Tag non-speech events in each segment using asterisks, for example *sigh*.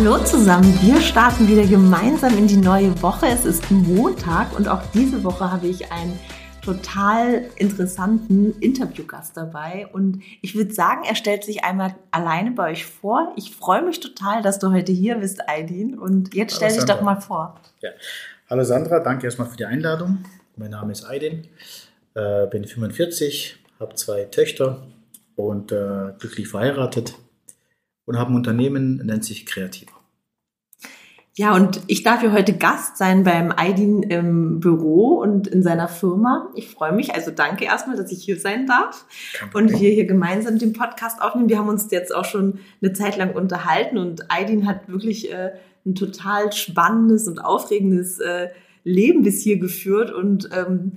Hallo zusammen, wir starten wieder gemeinsam in die neue Woche. Es ist Montag und auch diese Woche habe ich einen total interessanten Interviewgast dabei. Und ich würde sagen, er stellt sich einmal alleine bei euch vor. Ich freue mich total, dass du heute hier bist, Aidin. Und jetzt stell dich doch mal vor. Ja. Hallo Sandra, danke erstmal für die Einladung. Mein Name ist Aidin, äh, bin 45, habe zwei Töchter und äh, glücklich verheiratet und habe ein Unternehmen, nennt sich Kreativer. Ja, und ich darf hier heute Gast sein beim Aidin im Büro und in seiner Firma. Ich freue mich. Also danke erstmal, dass ich hier sein darf und wir hier gemeinsam den Podcast aufnehmen. Wir haben uns jetzt auch schon eine Zeit lang unterhalten und Aidin hat wirklich äh, ein total spannendes und aufregendes äh, Leben bis hier geführt und ähm,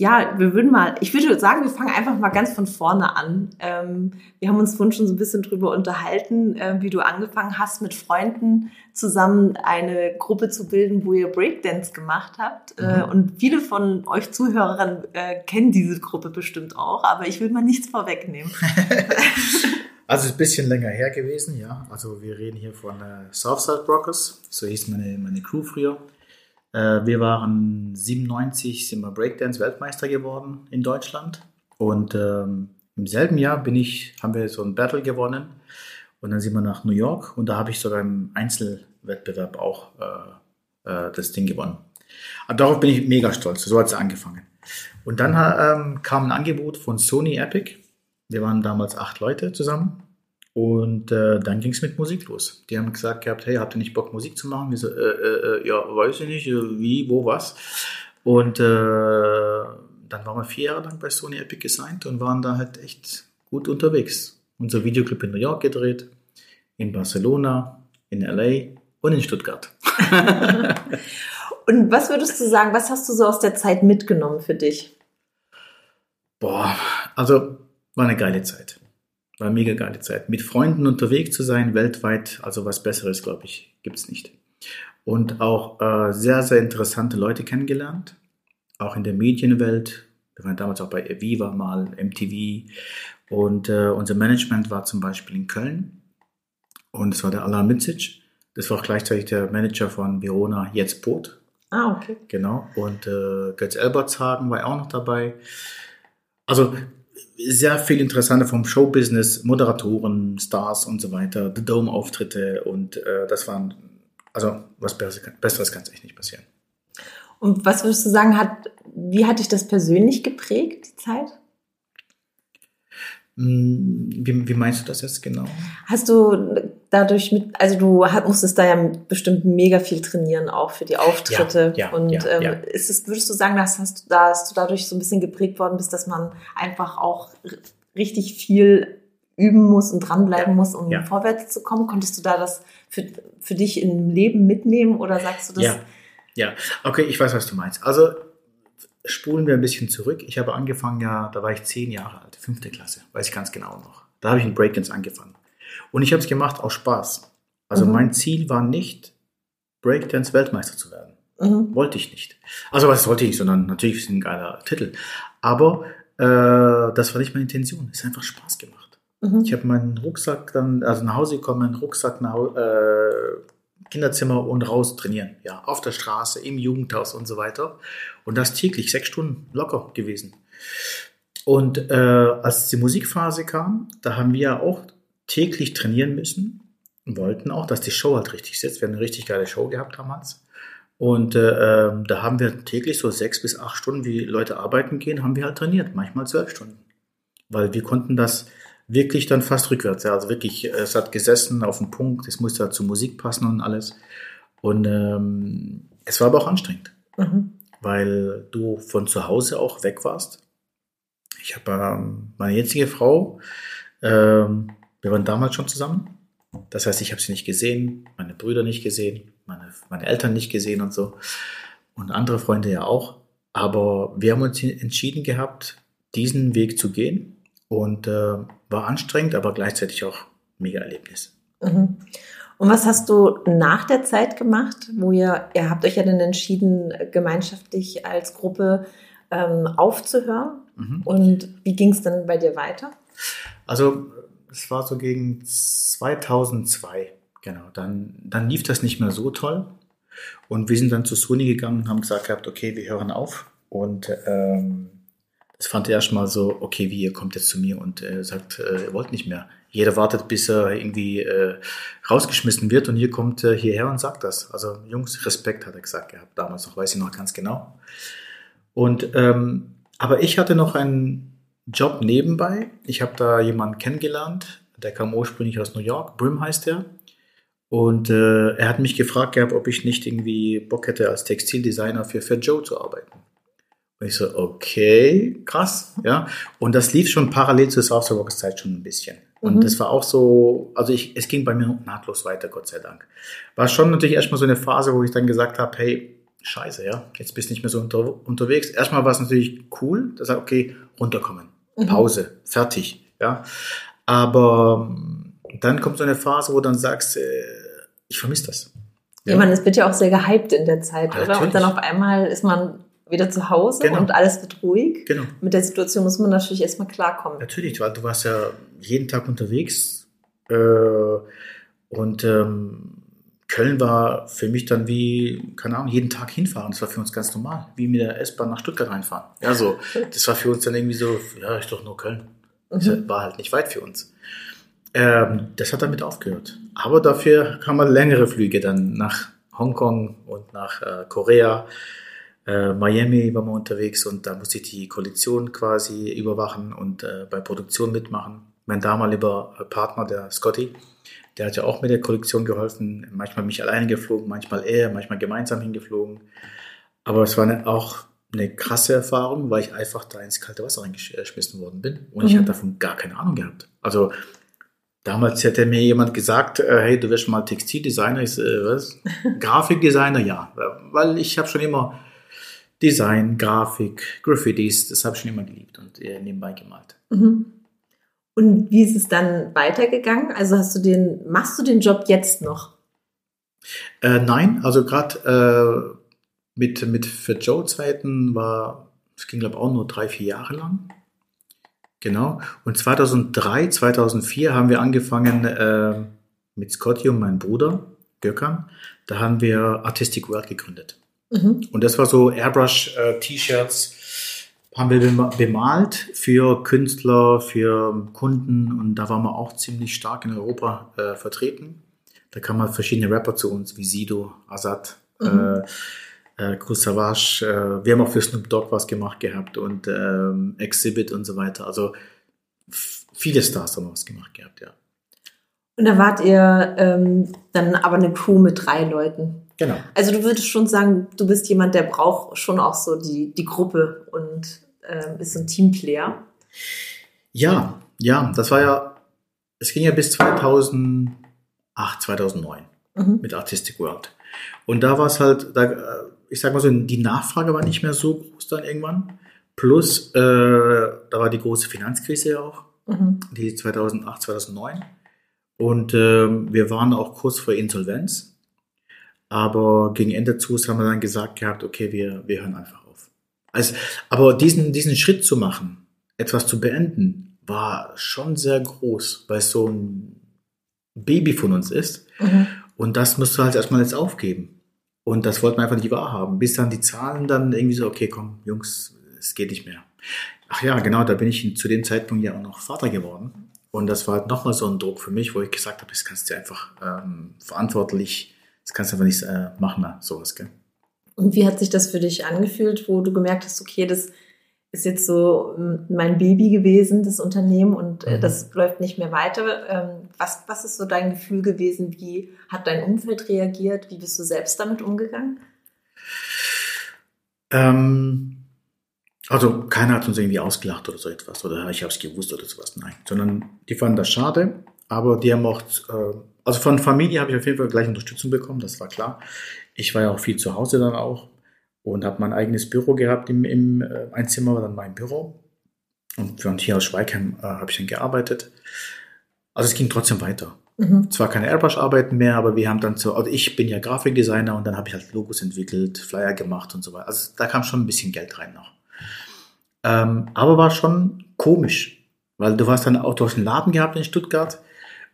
ja, wir würden mal, ich würde sagen, wir fangen einfach mal ganz von vorne an. Ähm, wir haben uns vorhin schon so ein bisschen drüber unterhalten, äh, wie du angefangen hast, mit Freunden zusammen eine Gruppe zu bilden, wo ihr Breakdance gemacht habt. Äh, mhm. und viele von euch Zuhörern äh, kennen diese Gruppe bestimmt auch, aber ich will mal nichts vorwegnehmen. *laughs* also es ist ein bisschen länger her gewesen, ja. Also wir reden hier von äh, Southside Rockers, so hieß meine, meine Crew früher. Äh, wir waren 97, sind wir Breakdance-Weltmeister geworden in Deutschland. Und ähm, im selben Jahr bin ich, haben wir so ein Battle gewonnen. Und dann sind wir nach New York und da habe ich sogar im Einzelwettbewerb auch äh, äh, das Ding gewonnen. Aber darauf bin ich mega stolz. So hat es angefangen. Und dann ähm, kam ein Angebot von Sony Epic. Wir waren damals acht Leute zusammen. Und äh, dann ging es mit Musik los. Die haben gesagt gehabt, hey, habt ihr nicht Bock, Musik zu machen? Wir so, äh, äh, äh ja, weiß ich nicht, äh, wie, wo, was. Und äh, dann waren wir vier Jahre lang bei Sony Epic gesigned und waren da halt echt gut unterwegs. Unser Videoclip in New York gedreht, in Barcelona, in LA und in Stuttgart. *laughs* und was würdest du sagen, was hast du so aus der Zeit mitgenommen für dich? Boah, also war eine geile Zeit. War mega geile Zeit. Mit Freunden unterwegs zu sein, weltweit, also was Besseres, glaube ich, gibt es nicht. Und auch äh, sehr, sehr interessante Leute kennengelernt. Auch in der Medienwelt. Wir waren damals auch bei Eviva mal, MTV. Und äh, unser Management war zum Beispiel in Köln. Und es war der Alain Mitzic. Das war auch gleichzeitig der Manager von Verona Jetzt Boot. Ah, okay. Genau. Und äh, Götz Elbertshagen war auch noch dabei. Also sehr viel interessanter vom Showbusiness, Moderatoren, Stars und so weiter, The Dome-Auftritte und äh, das waren, also was Besseres kann es echt nicht passieren. Und was würdest du sagen, hat, wie hat dich das persönlich geprägt, die Zeit? Hm, wie, wie, meinst du das jetzt genau? Hast du dadurch mit, also du musstest da ja bestimmt mega viel trainieren, auch für die Auftritte. Ja, ja, und ja, ähm, ist es, würdest du sagen, dass, hast du, dass du dadurch so ein bisschen geprägt worden bist, dass man einfach auch richtig viel üben muss und dranbleiben muss, um vorwärts zu kommen? Konntest du da das für, für dich im Leben mitnehmen oder sagst du das? Ja, ja. okay, ich weiß, was du meinst. Also spulen wir ein bisschen zurück. Ich habe angefangen, ja, da war ich zehn Jahre alt, fünfte Klasse, weiß ich ganz genau noch. Da habe ich in Breakdance angefangen. Und ich habe es gemacht aus Spaß. Also mhm. mein Ziel war nicht, Breakdance Weltmeister zu werden. Mhm. Wollte ich nicht. Also was wollte ich, sondern natürlich ist ein geiler Titel. Aber äh, das war nicht meine Intention. Es hat einfach Spaß gemacht. Mhm. Ich habe meinen Rucksack dann, also nach Hause gekommen, meinen Rucksack nach äh, Kinderzimmer und raus trainieren. Ja, auf der Straße, im Jugendhaus und so weiter. Und das täglich, sechs Stunden locker gewesen. Und äh, als die Musikphase kam, da haben wir ja auch täglich trainieren müssen und wollten auch, dass die Show halt richtig sitzt. Wir haben eine richtig geile Show gehabt damals. Und äh, ähm, da haben wir täglich so sechs bis acht Stunden, wie Leute arbeiten gehen, haben wir halt trainiert, manchmal zwölf Stunden. Weil wir konnten das wirklich dann fast rückwärts. Ja, also wirklich, es hat gesessen auf dem Punkt, es musste halt zur Musik passen und alles. Und ähm, es war aber auch anstrengend, mhm. weil du von zu Hause auch weg warst. Ich habe ähm, meine jetzige Frau, ähm, wir waren damals schon zusammen. Das heißt, ich habe sie nicht gesehen, meine Brüder nicht gesehen, meine, meine Eltern nicht gesehen und so. Und andere Freunde ja auch. Aber wir haben uns entschieden gehabt, diesen Weg zu gehen. Und äh, war anstrengend, aber gleichzeitig auch mega Erlebnis. Mhm. Und was hast du nach der Zeit gemacht, wo ihr, ihr habt euch ja dann entschieden, gemeinschaftlich als Gruppe ähm, aufzuhören? Mhm. Und wie ging es dann bei dir weiter? Also es war so gegen 2002 Genau, dann, dann lief das nicht mehr so toll. Und wir sind dann zu Sony gegangen und haben gesagt gehabt, okay, wir hören auf. Und ähm, das fand er erstmal so, okay, wie ihr kommt jetzt zu mir und äh, sagt, äh, ihr wollt nicht mehr. Jeder wartet, bis er irgendwie äh, rausgeschmissen wird und hier kommt äh, hierher und sagt das. Also Jungs, Respekt hat er gesagt gehabt, damals noch, weiß ich noch ganz genau. Und ähm, aber ich hatte noch einen Job nebenbei. Ich habe da jemanden kennengelernt, der kam ursprünglich aus New York, Brim heißt er. Und äh, er hat mich gefragt gehabt, ob ich nicht irgendwie Bock hätte, als Textildesigner für Fat Joe zu arbeiten. Und ich so, okay, krass, ja. Und das lief schon parallel zur South Rockers Zeit schon ein bisschen. Und mhm. das war auch so, also ich, es ging bei mir nahtlos weiter, Gott sei Dank. War schon natürlich erstmal so eine Phase, wo ich dann gesagt habe, hey, scheiße, ja, jetzt bist du nicht mehr so unter, unterwegs. Erstmal war es natürlich cool, dass er, okay, runterkommen, mhm. Pause, fertig, ja. Aber ähm, dann kommt so eine Phase, wo du dann sagst, äh, ich vermisse das. Ja, ja, man, es wird ja auch sehr gehypt in der Zeit, ja, oder? Natürlich. Und dann auf einmal ist man wieder zu Hause genau. und alles wird ruhig. Genau. Mit der Situation muss man natürlich erstmal klarkommen. Natürlich, weil du warst ja jeden Tag unterwegs äh, und ähm, Köln war für mich dann wie, keine Ahnung, jeden Tag hinfahren. Das war für uns ganz normal, wie mit der S-Bahn nach Stuttgart reinfahren. Ja, so. *laughs* Das war für uns dann irgendwie so, ja, ist doch nur Köln. Das mhm. war halt nicht weit für uns. Ähm, das hat damit aufgehört. Aber dafür kann man längere Flüge dann nach Hongkong und nach äh, Korea äh, Miami war man unterwegs und da musste ich die Koalition quasi überwachen und äh, bei Produktion mitmachen. Mein damaliger Partner, der Scotty, der hat ja auch mit der Kollektion geholfen. Manchmal mich alleine geflogen, manchmal er, manchmal gemeinsam hingeflogen. Aber es war eine, auch eine krasse Erfahrung, weil ich einfach da ins kalte Wasser reingeschmissen worden bin und mhm. ich hatte davon gar keine Ahnung gehabt. Also damals hätte mir jemand gesagt, äh, hey, du wirst mal Textildesigner, ich, äh, was? *laughs* Grafikdesigner, ja, weil ich habe schon immer Design, Grafik, Graffitis, das habe ich schon immer geliebt und äh, nebenbei gemalt. Mhm. Und wie ist es dann weitergegangen? Also hast du den, machst du den Job jetzt noch? Äh, nein, also gerade äh, mit, mit für Joe-Zeiten war, es ging glaube ich auch nur drei, vier Jahre lang. Genau. Und 2003, 2004 haben wir angefangen äh, mit Scotty und meinem Bruder, Gökhan. Da haben wir Artistic World gegründet. Mhm. Und das war so Airbrush-T-Shirts, äh, haben wir bemalt für Künstler, für Kunden und da waren wir auch ziemlich stark in Europa äh, vertreten. Da kamen verschiedene Rapper zu uns, wie Sido, Azad, mhm. äh, äh, Savage. Äh, wir haben auch für Snoop Dogg was gemacht gehabt und ähm, Exhibit und so weiter. Also viele Stars haben was gemacht gehabt, ja. Und da wart ihr ähm, dann aber eine Crew mit drei Leuten. Genau. Also du würdest schon sagen, du bist jemand, der braucht schon auch so die, die Gruppe und äh, ist ein Teamplayer. Ja, ja, das war ja, es ging ja bis 2008, 2009 mhm. mit Artistic World. Und da war es halt, da, äh, ich sag mal so, die Nachfrage war nicht mehr so groß dann irgendwann. Plus, äh, da war die große Finanzkrise ja auch, mhm. die 2008, 2009. Und äh, wir waren auch kurz vor Insolvenz. Aber gegen Ende zu haben wir dann gesagt gehabt, okay, wir, wir hören einfach auf. Also, aber diesen, diesen Schritt zu machen, etwas zu beenden, war schon sehr groß, weil es so ein Baby von uns ist. Mhm. Und das musst du halt erstmal jetzt aufgeben. Und das wollten wir einfach nicht wahrhaben. Bis dann die Zahlen dann irgendwie so, okay, komm, Jungs, es geht nicht mehr. Ach ja, genau, da bin ich zu dem Zeitpunkt ja auch noch Vater geworden. Und das war halt nochmal so ein Druck für mich, wo ich gesagt habe, das kannst du einfach ähm, verantwortlich das kannst du einfach nicht äh, machen, sowas, gell? Und wie hat sich das für dich angefühlt, wo du gemerkt hast, okay, das ist jetzt so ähm, mein Baby gewesen, das Unternehmen, und äh, mhm. das läuft nicht mehr weiter. Ähm, was, was ist so dein Gefühl gewesen? Wie hat dein Umfeld reagiert? Wie bist du selbst damit umgegangen? Ähm, also keiner hat uns irgendwie ausgelacht oder so etwas oder ich habe es gewusst oder sowas. Nein, sondern die fanden das schade, aber die haben auch äh, also von Familie habe ich auf jeden Fall gleich Unterstützung bekommen, das war klar. Ich war ja auch viel zu Hause dann auch und habe mein eigenes Büro gehabt im, im äh, ein Zimmer war dann mein Büro. Und von hier aus Schweigheim äh, habe ich dann gearbeitet. Also es ging trotzdem weiter. Mhm. Zwar keine Airbrush-Arbeiten mehr, aber wir haben dann so, also ich bin ja Grafikdesigner und dann habe ich halt Logos entwickelt, Flyer gemacht und so weiter. Also da kam schon ein bisschen Geld rein noch. Ähm, aber war schon komisch, weil du warst dann auch durch einen Laden gehabt in Stuttgart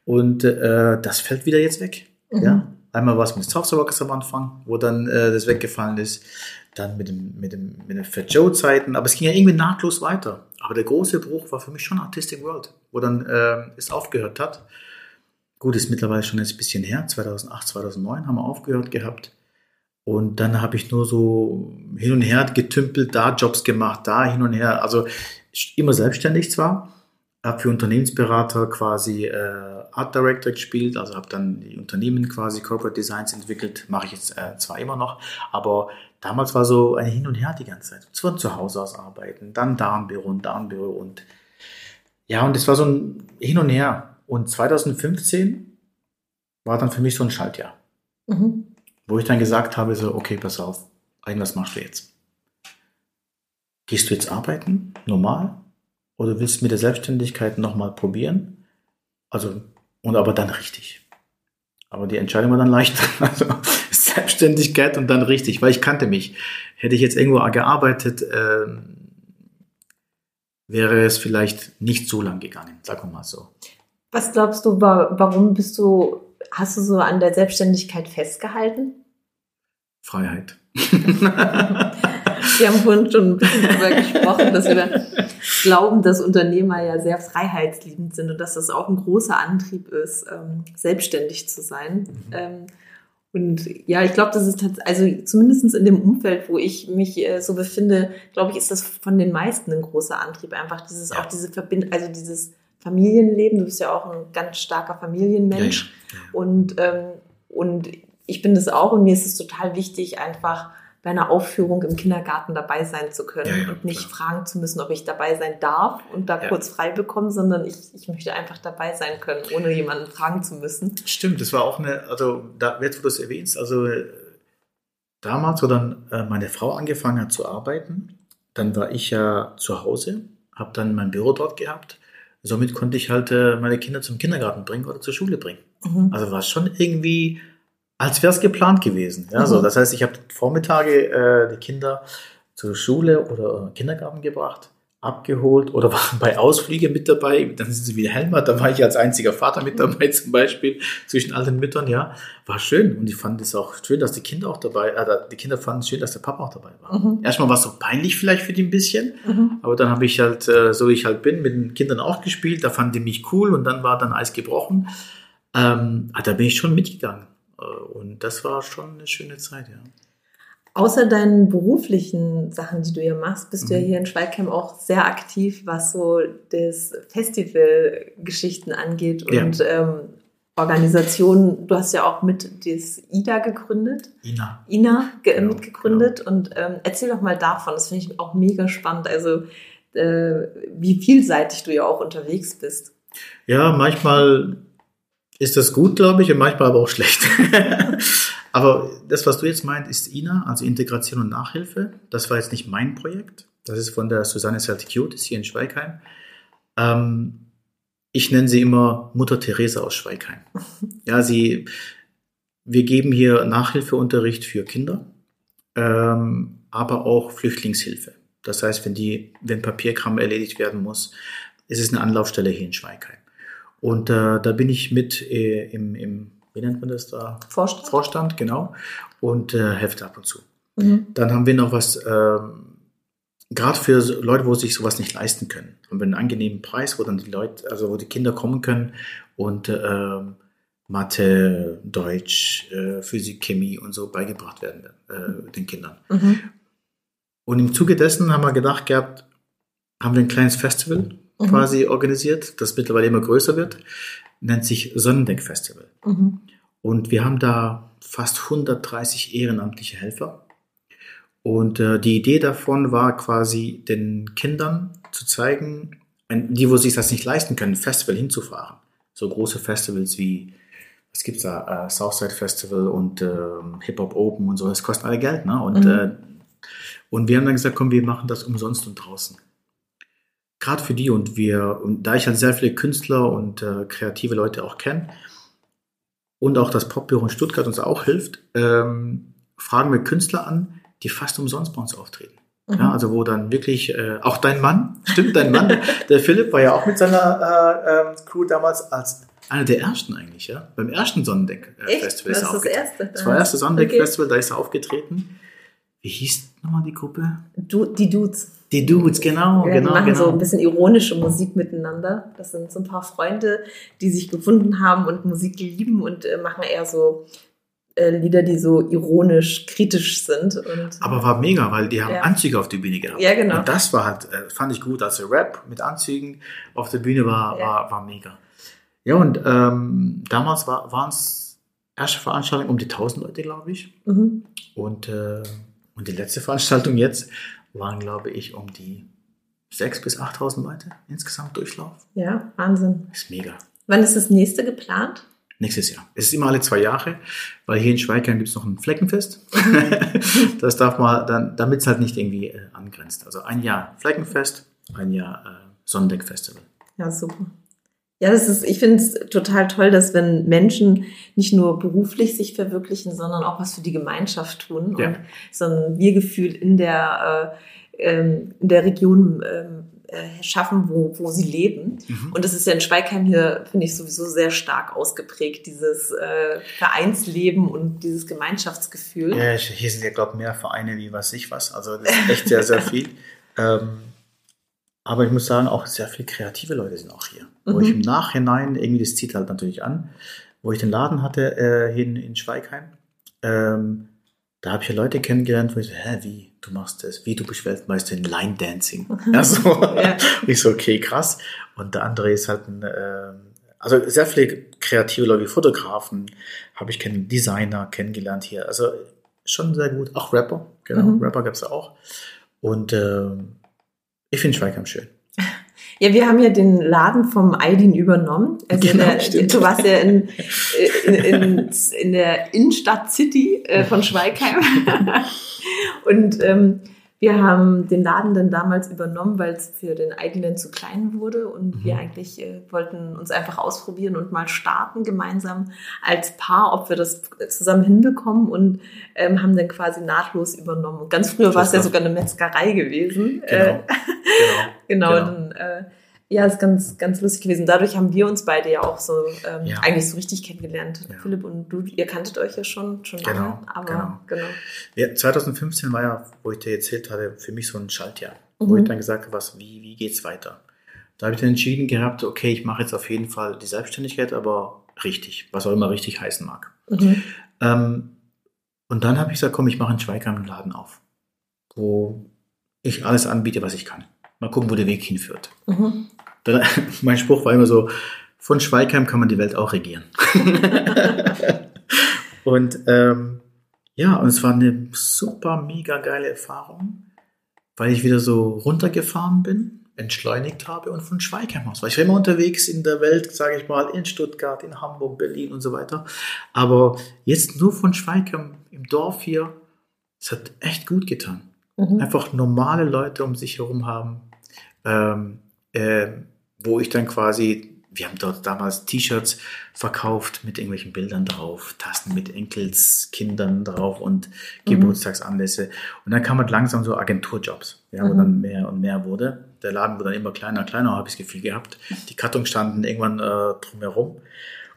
und äh, das fällt wieder jetzt weg. Mhm. Ja? Einmal was mit Softwareworkers am Anfang, wo dann äh, das weggefallen ist. Dann mit, dem, mit, dem, mit den Fat Joe-Zeiten. Aber es ging ja irgendwie nahtlos weiter. Aber der große Bruch war für mich schon Artistic World, wo dann äh, es aufgehört hat. Gut, ist mittlerweile schon ein bisschen her. 2008, 2009 haben wir aufgehört gehabt. Und dann habe ich nur so hin und her getümpelt, da Jobs gemacht, da hin und her. Also immer selbstständig zwar, habe für Unternehmensberater quasi äh, Art Director gespielt, also habe dann die Unternehmen quasi Corporate Designs entwickelt, mache ich jetzt äh, zwar immer noch, aber damals war so ein Hin und Her die ganze Zeit. Zwar zu Hause aus arbeiten, dann da im Büro und da im Büro und ja, und es war so ein Hin und Her. Und 2015 war dann für mich so ein Schaltjahr. Mhm. Wo ich dann gesagt habe, so, okay, pass auf, irgendwas machst du jetzt. Gehst du jetzt arbeiten, normal? Oder willst du mit der Selbstständigkeit nochmal probieren? Also, und aber dann richtig. Aber die Entscheidung war dann leicht. *laughs* Also Selbstständigkeit und dann richtig, weil ich kannte mich. Hätte ich jetzt irgendwo gearbeitet, äh, wäre es vielleicht nicht so lang gegangen, sagen wir mal so. Was glaubst du, warum bist du hast du so an der Selbstständigkeit festgehalten? Freiheit. *laughs* Wir haben vorhin schon ein bisschen darüber gesprochen, dass wir glauben, dass Unternehmer ja sehr freiheitsliebend sind und dass das auch ein großer Antrieb ist, ähm, selbstständig zu sein. Mhm. Ähm, und ja, ich glaube, das ist also zumindest in dem Umfeld, wo ich mich äh, so befinde, glaube ich, ist das von den meisten ein großer Antrieb. Einfach dieses, ja. auch diese Verbindung, also dieses Familienleben. Du bist ja auch ein ganz starker Familienmensch. Ja, ja. Und, ähm, und ich bin das auch und mir ist es total wichtig, einfach bei einer Aufführung im Kindergarten dabei sein zu können ja, und nicht klar. fragen zu müssen, ob ich dabei sein darf und da kurz frei bekommen, sondern ich, ich möchte einfach dabei sein können, ohne jemanden fragen zu müssen. Stimmt, das war auch eine, also da, jetzt wo du es erwähnst, also damals, wo dann äh, meine Frau angefangen hat zu arbeiten, dann war ich ja zu Hause, habe dann mein Büro dort gehabt somit konnte ich halt äh, meine Kinder zum Kindergarten bringen oder zur Schule bringen. Mhm. Also war es schon irgendwie, als wäre es geplant gewesen. Ja, mhm. so, das heißt, ich habe Vormittage äh, die Kinder zur Schule oder Kindergarten gebracht abgeholt oder *laughs* waren bei Ausflügen mit dabei. Dann sind sie wieder Helmut, da war ich als einziger Vater mit dabei *laughs* zum Beispiel zwischen all den Müttern, ja. War schön und ich fand es auch schön, dass die Kinder auch dabei, äh, die Kinder fanden es schön, dass der Papa auch dabei war. Mhm. Erstmal war es so peinlich vielleicht für die ein bisschen, mhm. aber dann habe ich halt, äh, so wie ich halt bin, mit den Kindern auch gespielt, da fanden die mich cool und dann war dann Eis gebrochen. Ähm, ah, da bin ich schon mitgegangen und das war schon eine schöne Zeit, ja. Außer deinen beruflichen Sachen, die du hier machst, bist mhm. du ja mhm. hier in Schweigheim auch sehr aktiv, was so das Festivalgeschichten angeht und ja. ähm, Organisationen. Du hast ja auch mit das IDA gegründet. Ina. Ina ge genau, mitgegründet. Genau. Und ähm, erzähl doch mal davon. Das finde ich auch mega spannend. Also äh, wie vielseitig du ja auch unterwegs bist. Ja, manchmal ist das gut, glaube ich, und manchmal aber auch schlecht. *laughs* Aber das, was du jetzt meint, ist INA, also Integration und Nachhilfe. Das war jetzt nicht mein Projekt. Das ist von der Susanne Saltikiot, hier in Schweigheim. Ähm, ich nenne sie immer Mutter Theresa aus Schweigheim. *laughs* Ja, sie, wir geben hier Nachhilfeunterricht für Kinder, ähm, aber auch Flüchtlingshilfe. Das heißt, wenn die, wenn Papierkram erledigt werden muss, ist es eine Anlaufstelle hier in Schweigheim. Und äh, da bin ich mit äh, im, im wie nennt man das da? Vorstand. Vorstand, genau. Und äh, Hefte ab und zu. Mhm. Dann haben wir noch was, ähm, gerade für Leute, wo sich sowas nicht leisten können, haben wir einen angenehmen Preis, wo dann die Leute, also wo die Kinder kommen können und äh, Mathe, Deutsch, äh, Physik, Chemie und so beigebracht werden äh, den Kindern. Mhm. Und im Zuge dessen haben wir gedacht gehabt, haben wir ein kleines Festival mhm. quasi organisiert, das mittlerweile immer größer wird nennt sich Sonnendeck Festival. Mhm. Und wir haben da fast 130 ehrenamtliche Helfer. Und äh, die Idee davon war quasi den Kindern zu zeigen, die, wo sich das nicht leisten können, ein Festival hinzufahren. So große Festivals wie, was gibt's da, äh, Southside Festival und äh, Hip Hop Open und so, das kostet alle Geld. Ne? Und, mhm. äh, und wir haben dann gesagt, komm, wir machen das umsonst und draußen gerade für die und wir, und da ich halt sehr viele Künstler und äh, kreative Leute auch kenne und auch das Popbüro in Stuttgart uns auch hilft, ähm, fragen wir Künstler an, die fast umsonst bei uns auftreten. Mhm. Ja, also wo dann wirklich, äh, auch dein Mann, *laughs* stimmt, dein Mann, der Philipp war ja auch mit seiner äh, äh, Crew damals als einer der ersten eigentlich, ja. Beim ersten Sonnendeck-Festival ist er Das, das erste. Das war das erste Sonnendeck-Festival, okay. da ist er aufgetreten. Wie hieß nochmal die Gruppe? Du, die Dudes. Die Dudes, genau, ja, genau. Die machen genau. so ein bisschen ironische Musik miteinander. Das sind so ein paar Freunde, die sich gefunden haben und Musik lieben und äh, machen eher so äh, Lieder, die so ironisch, kritisch sind. Aber war mega, weil die haben ja. Anzüge auf der Bühne gehabt. Ja, genau. Und das war halt, äh, fand ich gut. Also Rap mit Anzügen auf der Bühne war, ja. war, war mega. Ja, und ähm, damals war, waren es erste Veranstaltungen um die 1000 Leute, glaube ich. Mhm. Und, äh, und die letzte Veranstaltung jetzt waren, glaube ich, um die 6.000 bis 8.000 Leute insgesamt Durchlauf. Ja, Wahnsinn. ist mega. Wann ist das nächste geplant? Nächstes Jahr. Es ist immer alle zwei Jahre, weil hier in Schweigheim gibt es noch ein Fleckenfest. *laughs* das darf man dann, damit es halt nicht irgendwie äh, angrenzt. Also ein Jahr Fleckenfest, ein Jahr äh, Sonnendeck-Festival. Ja, super. Ja, das ist, ich finde es total toll, dass wenn Menschen nicht nur beruflich sich verwirklichen, sondern auch was für die Gemeinschaft tun ja. und so ein Wir-Gefühl in der, äh, ähm, in der Region ähm, äh, schaffen, wo, wo sie leben. Mhm. Und das ist ja in Schweigheim hier, finde ich, sowieso sehr stark ausgeprägt, dieses äh, Vereinsleben und dieses Gemeinschaftsgefühl. Ja, hier sind ja, glaube ich, mehr Vereine wie was ich was. Also das ist echt sehr, sehr viel. *laughs* ähm, aber ich muss sagen, auch sehr viele kreative Leute sind auch hier. Mhm. Wo ich im Nachhinein, irgendwie, das zieht halt natürlich an, wo ich den Laden hatte äh, hier in, in Schweigheim, ähm, da habe ich ja Leute kennengelernt, wo ich so, hä, wie? du machst das, wie du bist Weltmeister in Line Dancing. Also, *laughs* ja. *laughs* ich so, okay, krass. Und der andere ist halt ein, äh, also sehr viele kreative Leute wie Fotografen habe ich kennen, Designer kennengelernt hier. Also schon sehr gut. Auch Rapper, genau, mhm. Rapper gab es ja auch. Und äh, ich finde Schweigheim schön. *laughs* Ja, wir haben ja den Laden vom Aidin übernommen. Also genau, der, du warst ja in, in, *laughs* in, in der Innenstadt City äh, von Schweigheim. *laughs* Und ähm, wir haben den Laden dann damals übernommen, weil es für den eigenen zu klein wurde und mhm. wir eigentlich äh, wollten uns einfach ausprobieren und mal starten gemeinsam als Paar, ob wir das zusammen hinbekommen und ähm, haben dann quasi nahtlos übernommen. Und ganz früher war es ja sogar eine Metzgerei gewesen. Genau. Äh, *laughs* genau. genau. genau. Dann, äh, ja, ist ganz, ganz lustig gewesen. Dadurch haben wir uns beide ja auch so ähm, ja. eigentlich so richtig kennengelernt. Ja. Philipp und du, ihr kanntet euch ja schon, schon genau, lange. Aber genau. genau. Ja, 2015 war ja, wo ich dir erzählt hatte, für mich so ein Schaltjahr, mhm. wo ich dann gesagt habe, was, wie, wie geht's weiter? Da habe ich dann entschieden gehabt, okay, ich mache jetzt auf jeden Fall die Selbstständigkeit, aber richtig, was auch immer richtig heißen mag. Mhm. Ähm, und dann habe ich gesagt, komm, ich mache einen Schweigheim Laden auf, wo ich alles anbiete, was ich kann. Mal gucken, wo der Weg hinführt. Mhm. Dann, *laughs* mein Spruch war immer so, von Schweigheim kann man die Welt auch regieren. *laughs* und ähm, ja, und es war eine super, mega geile Erfahrung, weil ich wieder so runtergefahren bin, entschleunigt habe und von Schweigheim aus. Weil ich war immer unterwegs in der Welt, sage ich mal, in Stuttgart, in Hamburg, Berlin und so weiter. Aber jetzt nur von Schweigheim im Dorf hier, es hat echt gut getan. Mhm. Einfach normale Leute um sich herum haben, ähm, äh, wo ich dann quasi, wir haben dort damals T-Shirts verkauft mit irgendwelchen Bildern drauf, Tasten mit Enkelskindern drauf und mhm. Geburtstagsanlässe. Und dann kam halt langsam so Agenturjobs, ja, wo mhm. dann mehr und mehr wurde. Der Laden wurde dann immer kleiner, kleiner, habe ich das Gefühl gehabt. Die Kartons standen irgendwann äh, drumherum.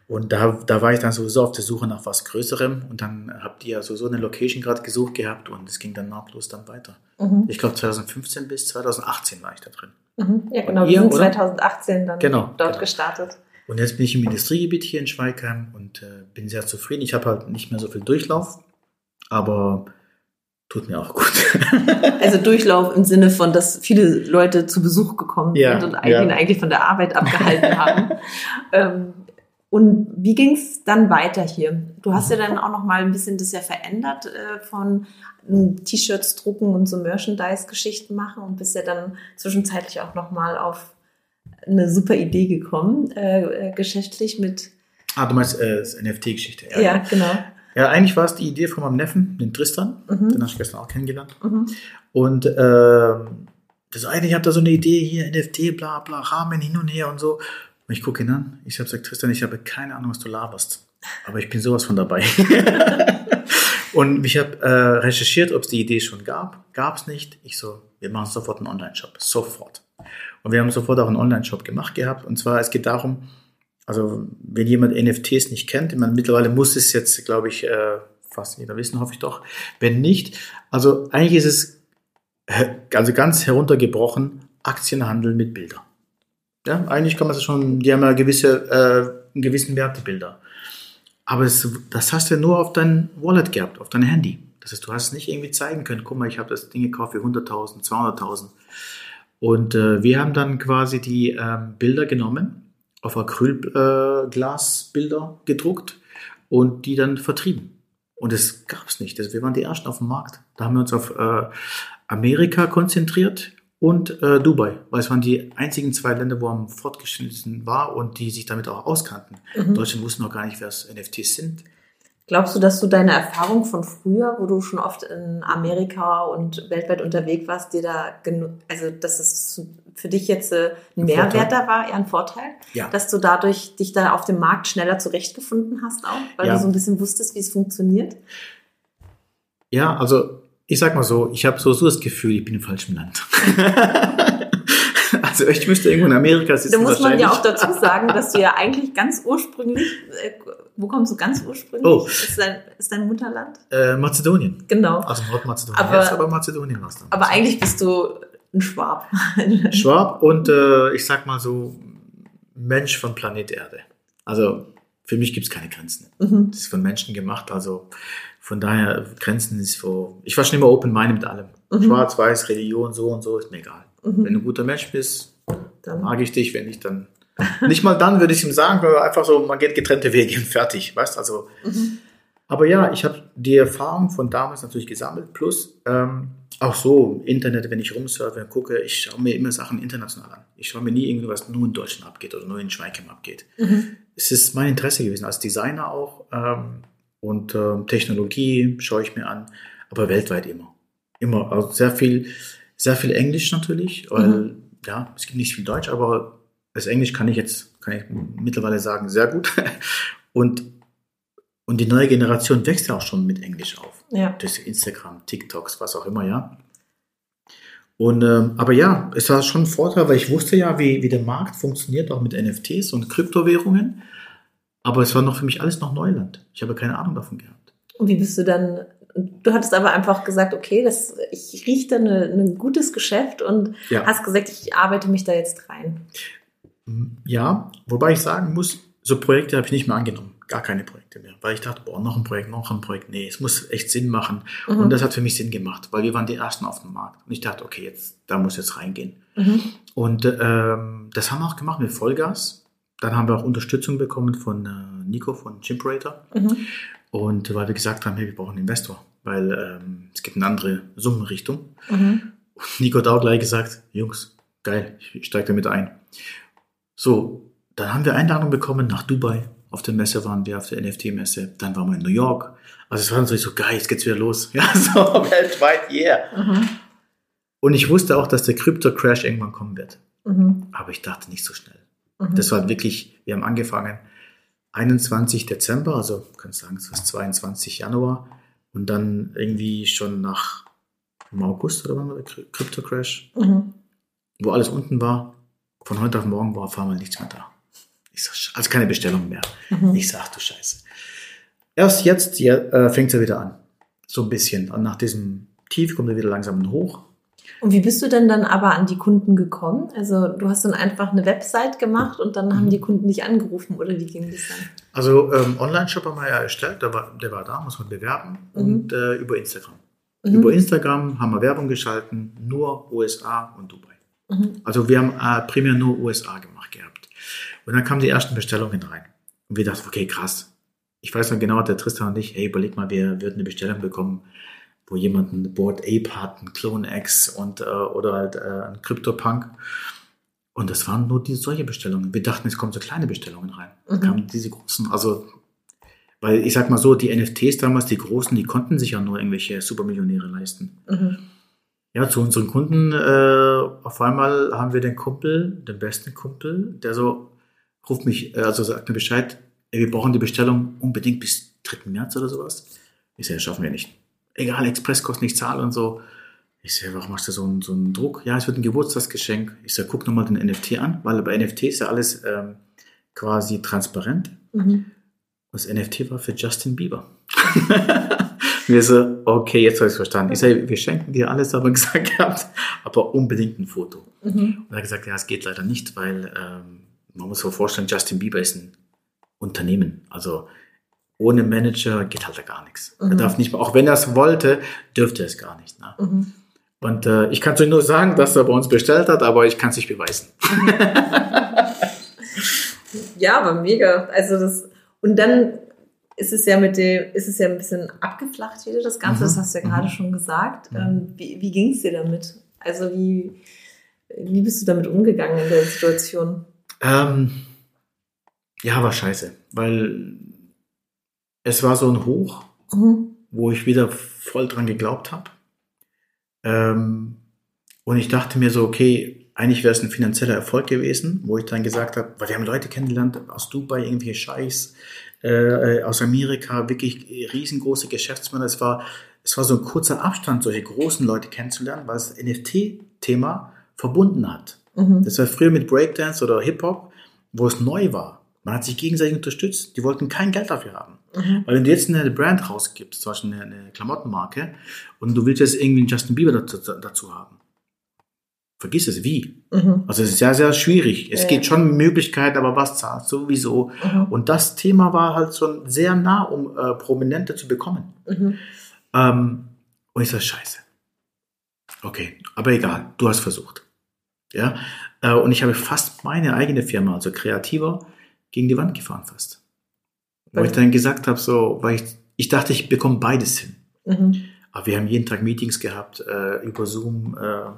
Und da, da war ich dann sowieso auf der Suche nach was Größerem und dann habt ihr sowieso eine Location gerade gesucht gehabt und es ging dann nahtlos dann weiter. Mhm. Ich glaube 2015 bis 2018 war ich da drin. Mhm. Ja, genau. Wir sind 2018 dann genau, dort genau. gestartet. Und jetzt bin ich im Industriegebiet hier in Schweigheim und äh, bin sehr zufrieden. Ich habe halt nicht mehr so viel Durchlauf, aber tut mir auch gut. *laughs* also Durchlauf im Sinne von, dass viele Leute zu Besuch gekommen ja, sind und ja. eigentlich von der Arbeit abgehalten haben. *laughs* ähm, und wie ging es dann weiter hier? Du hast ja dann auch noch mal ein bisschen das ja verändert äh, von T-Shirts drucken und so Merchandise-Geschichten machen und bist ja dann zwischenzeitlich auch noch mal auf eine super Idee gekommen, äh, äh, geschäftlich mit. Ah, du meinst äh, das NFT-Geschichte. Ja, ja, genau. Ja, eigentlich war es die Idee von meinem Neffen, den Tristan. Mhm. Den habe ich gestern auch kennengelernt. Mhm. Und äh, das eine, ich habe da so eine Idee hier, NFT, bla bla, Rahmen hin und her und so. Und ich gucke ihn an. Ich habe gesagt, Tristan, ich habe keine Ahnung, was du laberst. Aber ich bin sowas von dabei. *laughs* Und ich habe äh, recherchiert, ob es die Idee schon gab. Gab es nicht. Ich so, wir machen sofort einen Online-Shop. Sofort. Und wir haben sofort auch einen Online-Shop gemacht gehabt. Und zwar, es geht darum, also wenn jemand NFTs nicht kennt, ich meine, mittlerweile muss es jetzt, glaube ich, äh, fast jeder wissen, hoffe ich doch. Wenn nicht, also eigentlich ist es also ganz heruntergebrochen Aktienhandel mit Bildern. Ja, eigentlich kann man es schon, die haben ja gewisse, äh, einen gewissen Wert, die Bilder. Aber es, das hast du nur auf dein Wallet gehabt, auf dein Handy. Das heißt, du hast es nicht irgendwie zeigen können, guck mal, ich habe das Ding gekauft für 100.000, 200.000. Und äh, wir haben dann quasi die ähm, Bilder genommen, auf Acrylglasbilder äh, gedruckt und die dann vertrieben. Und das gab es nicht. Das, wir waren die Ersten auf dem Markt. Da haben wir uns auf äh, Amerika konzentriert und äh, Dubai, weil es waren die einzigen zwei Länder, wo am fortgeschrittensten war und die sich damit auch auskannten. Mhm. Deutschland wussten noch gar nicht, wer es NFTs sind. Glaubst du, dass du deine Erfahrung von früher, wo du schon oft in Amerika und weltweit unterwegs warst, dir da also dass es für dich jetzt äh, ein, Mehrwert Vorteil. da war, eher ein Vorteil, ja. dass du dadurch dich da auf dem Markt schneller zurechtgefunden hast auch, weil ja. du so ein bisschen wusstest, wie es funktioniert? Ja, also ich sag mal so, ich habe so, so das Gefühl, ich bin im falschen Land. *laughs* also ich müsste irgendwo in Amerika sitzen. Da muss man ja auch dazu sagen, dass du ja eigentlich ganz ursprünglich, äh, wo kommst du ganz ursprünglich? Oh. Ist, dein, ist dein Mutterland? Äh, Mazedonien. Genau. Also Nordmazedonien. Aber, aber Mazedonien warst du. Aber eigentlich bist du ein Schwab. *laughs* Schwab und äh, ich sag mal so Mensch von Planet Erde. Also für mich gibt es keine Grenzen. Mhm. Das ist von Menschen gemacht. Also von daher, Grenzen ist so. Ich war schon immer open-minded mit allem. Mhm. Schwarz, weiß, Religion, so und so, ist mir egal. Mhm. Wenn du ein guter Mensch bist, dann mag ich dich. Wenn nicht, dann. *laughs* nicht mal dann würde ich ihm sagen, einfach so, man geht getrennte Wege und *laughs* fertig, weißt also. Mhm. Aber ja, ich habe die Erfahrung von damals natürlich gesammelt, plus ähm, auch so Internet, wenn ich rumsurfe und gucke, ich schaue mir immer Sachen international an. Ich schaue mir nie irgendwas nur in Deutschland abgeht oder nur in Schweikem abgeht. Mhm. Es ist mein Interesse gewesen, als Designer auch. Ähm, und äh, Technologie schaue ich mir an, aber weltweit immer. Immer. Also sehr viel, sehr viel Englisch natürlich, weil mhm. ja, es gibt nicht viel Deutsch, aber das Englisch kann ich jetzt, kann ich mittlerweile sagen, sehr gut. *laughs* Und, und die neue Generation wächst ja auch schon mit Englisch auf. Ja. Durch Instagram, TikToks, was auch immer, ja. Und, ähm, aber ja, es war schon ein Vorteil, weil ich wusste ja, wie, wie der Markt funktioniert, auch mit NFTs und Kryptowährungen. Aber es war noch für mich alles noch Neuland. Ich habe keine Ahnung davon gehabt. Und wie bist du dann? Du hattest aber einfach gesagt, okay, das, ich rieche da ein gutes Geschäft und ja. hast gesagt, ich arbeite mich da jetzt rein. Ja, wobei ich sagen muss, so Projekte habe ich nicht mehr angenommen. Gar keine Projekte mehr. Weil ich dachte, boah, noch ein Projekt, noch ein Projekt. Nee, es muss echt Sinn machen. Mhm. Und das hat für mich Sinn gemacht, weil wir waren die Ersten auf dem Markt. Und ich dachte, okay, jetzt, da muss jetzt reingehen. Mhm. Und ähm, das haben wir auch gemacht mit Vollgas. Dann haben wir auch Unterstützung bekommen von äh, Nico von Chimperator. Mhm. Und weil wir gesagt haben, hey, wir brauchen einen Investor, weil ähm, es gibt eine andere Summenrichtung. Mhm. Und Nico hat auch gleich gesagt, Jungs, geil, ich steige damit ein. So, dann haben wir Einladung bekommen nach Dubai. Auf der Messe waren wir, auf der NFT-Messe. Dann waren wir in New York. Also es war natürlich so geil, jetzt geht's wieder los. *laughs* Ja, so weltweit, yeah. Mhm. Und ich wusste auch, dass der Crypto-Crash irgendwann kommen wird. Mhm. Aber ich dachte nicht so schnell. Mhm. Das war wirklich, wir haben angefangen 21 Dezember, also kannst sagen, es war 22 Januar und dann irgendwie schon nach im August oder wann war der Crypto Crash, mhm. wo alles unten war. Von heute auf morgen war auf einmal nichts mehr da. Ich sag, also keine Bestellung mehr. Mhm. Ich sag, du Scheiße. Erst jetzt ja, äh, fängt es ja wieder an. So ein bisschen. Und nach diesem Tief kommt er wieder langsam hoch. Und wie bist du denn dann aber an die Kunden gekommen? Also du hast dann einfach eine Website gemacht und dann haben mhm. die Kunden dich angerufen oder wie ging das dann? Also ähm, Online-Shop haben wir ja erstellt, der war, der war da, muss man bewerben mhm. und äh, über Instagram. Mhm. Über Instagram haben wir Werbung geschalten, nur USA und Dubai. Mhm. Also wir haben äh, primär nur USA gemacht gehabt. Und dann kamen die ersten Bestellungen rein. Und wir dachten, okay, krass. Ich weiß noch genau, der Tristan und ich, hey, überleg mal, wir würden eine Bestellung bekommen wo jemand ein Board Ape hat, ein Clone X und, äh, oder halt äh, ein CryptoPunk. Und das waren nur die solche Bestellungen. Wir dachten, es kommen so kleine Bestellungen rein. Mhm. kamen diese großen, also, weil ich sag mal so, die NFTs damals, die großen, die konnten sich ja nur irgendwelche Supermillionäre leisten. Mhm. Ja, zu unseren Kunden, äh, auf einmal haben wir den Kumpel, den besten Kumpel, der so ruft mich, äh, also sagt mir Bescheid, ey, wir brauchen die Bestellung unbedingt bis 3. März oder sowas. Ich sage, schaffen wir nicht. Egal, Expresskosten, ich zahle und so. Ich sage, warum machst du so einen, so einen Druck? Ja, es wird ein Geburtstagsgeschenk. Ich sage, guck nochmal den NFT an, weil bei NFT ist ja alles ähm, quasi transparent. Mhm. Das NFT war für Justin Bieber. *laughs* wir so, okay, jetzt habe ich es verstanden. Ich sage, wir schenken dir alles, aber *laughs* gesagt gehabt, aber unbedingt ein Foto. Mhm. Und er hat gesagt, ja, es geht leider nicht, weil ähm, man muss sich vorstellen, Justin Bieber ist ein Unternehmen. Also ohne Manager geht halt gar nichts. Mhm. Er darf nicht, auch wenn er es wollte, dürfte er es gar nicht. Ne? Mhm. Und äh, ich kann es euch nur sagen, dass er bei uns bestellt hat, aber ich kann es nicht beweisen. *laughs* ja, aber mega. Also das und dann ist es ja mit dem, ist es ja ein bisschen abgeflacht wieder das Ganze. Mhm. Das hast du ja gerade mhm. schon gesagt. Mhm. Ähm, wie wie ging es dir damit? Also wie wie bist du damit umgegangen in der Situation? Ähm, ja, war scheiße, weil es war so ein Hoch, mhm. wo ich wieder voll dran geglaubt habe. Ähm, und ich dachte mir so, okay, eigentlich wäre es ein finanzieller Erfolg gewesen, wo ich dann gesagt habe, weil wir haben Leute kennengelernt aus Dubai, irgendwie Scheiß, äh, aus Amerika, wirklich riesengroße Geschäftsmänner. Es war, es war so ein kurzer Abstand, solche großen Leute kennenzulernen, weil das NFT-Thema verbunden hat. Mhm. Das war früher mit Breakdance oder Hip-Hop, wo es neu war. Man hat sich gegenseitig unterstützt. Die wollten kein Geld dafür haben. Mhm. Weil wenn du jetzt eine Brand rausgibst, zum Beispiel eine, eine Klamottenmarke, und du willst jetzt irgendwie einen Justin Bieber dazu, dazu haben, vergiss es, wie. Mhm. Also es ist sehr, sehr schwierig. Es ja. geht schon Möglichkeiten, aber was zahlt sowieso. Mhm. Und das Thema war halt so sehr nah, um äh, Prominente zu bekommen. Mhm. Ähm, und ich sage, scheiße. Okay, aber egal, du hast versucht. Ja, äh, und ich habe fast meine eigene Firma, also Kreativer, gegen die Wand gefahren fast. Wo ich dann gesagt habe, so, weil ich, ich dachte, ich bekomme beides hin. Mhm. Aber wir haben jeden Tag Meetings gehabt äh, über Zoom. Äh,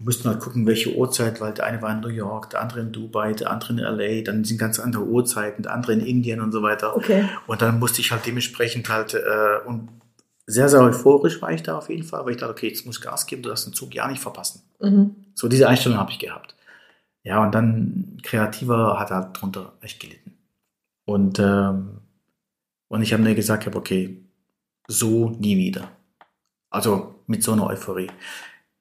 mussten halt gucken, welche Uhrzeit, weil der eine war in New York, der andere in Dubai, der andere in LA, dann sind ganz andere Uhrzeiten, der andere in Indien und so weiter. Okay. Und dann musste ich halt dementsprechend halt äh, und sehr, sehr euphorisch war ich da auf jeden Fall, weil ich dachte, okay, jetzt muss Gas geben, du darfst den Zug ja nicht verpassen. Mhm. So diese Einstellung habe ich gehabt. Ja, und dann Kreativer hat halt drunter echt gelitten. Und, ähm, und ich habe mir gesagt, okay, so nie wieder. Also mit so einer Euphorie.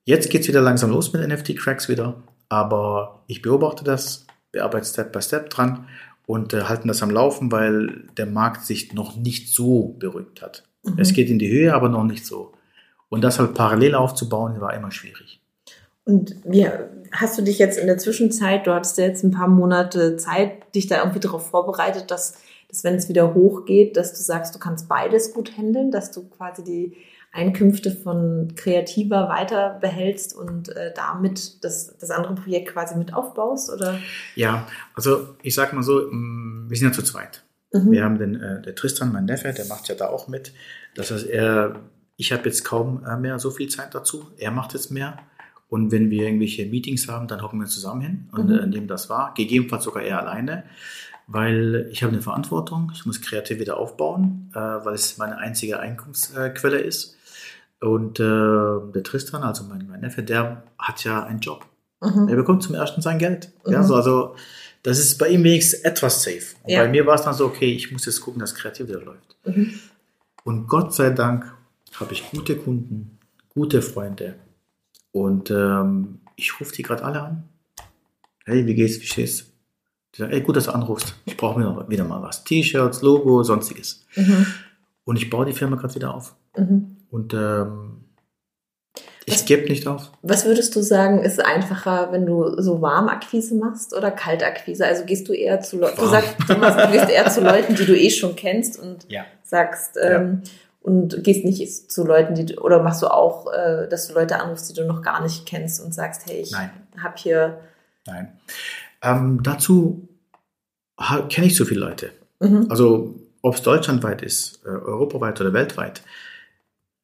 Jetzt geht es wieder langsam los mit NFT-Cracks wieder, aber ich beobachte das, bearbeite Step by Step dran und äh, halten das am Laufen, weil der Markt sich noch nicht so beruhigt hat. Mhm. Es geht in die Höhe, aber noch nicht so. Und das halt parallel aufzubauen, war immer schwierig. Und wie hast du dich jetzt in der Zwischenzeit, du hattest ja jetzt ein paar Monate Zeit, dich da irgendwie darauf vorbereitet, dass, dass wenn es wieder hochgeht, dass du sagst, du kannst beides gut handeln, dass du quasi die Einkünfte von Kreativer weiter behältst und äh, damit das, das andere Projekt quasi mit aufbaust? Oder? Ja, also ich sag mal so, mm, wir sind ja zu zweit. Mhm. Wir haben den äh, der Tristan, mein Neffe, der macht ja da auch mit. Das heißt, er, ich habe jetzt kaum äh, mehr so viel Zeit dazu. Er macht jetzt mehr. Und wenn wir irgendwelche Meetings haben, dann hocken wir zusammen hin und mhm. äh, nehmen das wahr. Gegebenenfalls sogar er alleine, weil ich habe eine Verantwortung. Ich muss kreativ wieder aufbauen, äh, weil es meine einzige Einkommensquelle ist. Und äh, der Tristan, also mein, mein Neffe, der hat ja einen Job. Mhm. Er bekommt zum ersten sein Geld. Mhm. Ja, so, also das ist bei ihm wenigstens etwas safe. Ja. Bei mir war es dann so, okay, ich muss jetzt gucken, dass kreativ wieder läuft. Mhm. Und Gott sei Dank habe ich gute Kunden, gute Freunde, und ähm, ich rufe die gerade alle an. Hey, wie geht's, wie stehst Die sagen, ey, gut, dass du anrufst. Ich brauche mir wieder mal was. T-Shirts, Logo, sonstiges. Mhm. Und ich baue die Firma gerade wieder auf. Mhm. Und ähm, ich gebe nicht auf. Was würdest du sagen, ist einfacher, wenn du so Warmakquise machst oder Kaltakquise? Also gehst du eher zu Leuten, du sagst, du, du gehst eher zu Leuten, die du eh schon kennst und ja. sagst, ähm, ja und gehst nicht zu Leuten, die oder machst du auch, äh, dass du Leute anrufst, die du noch gar nicht kennst und sagst, hey, ich habe hier. Nein. Ähm, dazu kenne ich so viele Leute. Mhm. Also ob es deutschlandweit ist, äh, europaweit oder weltweit.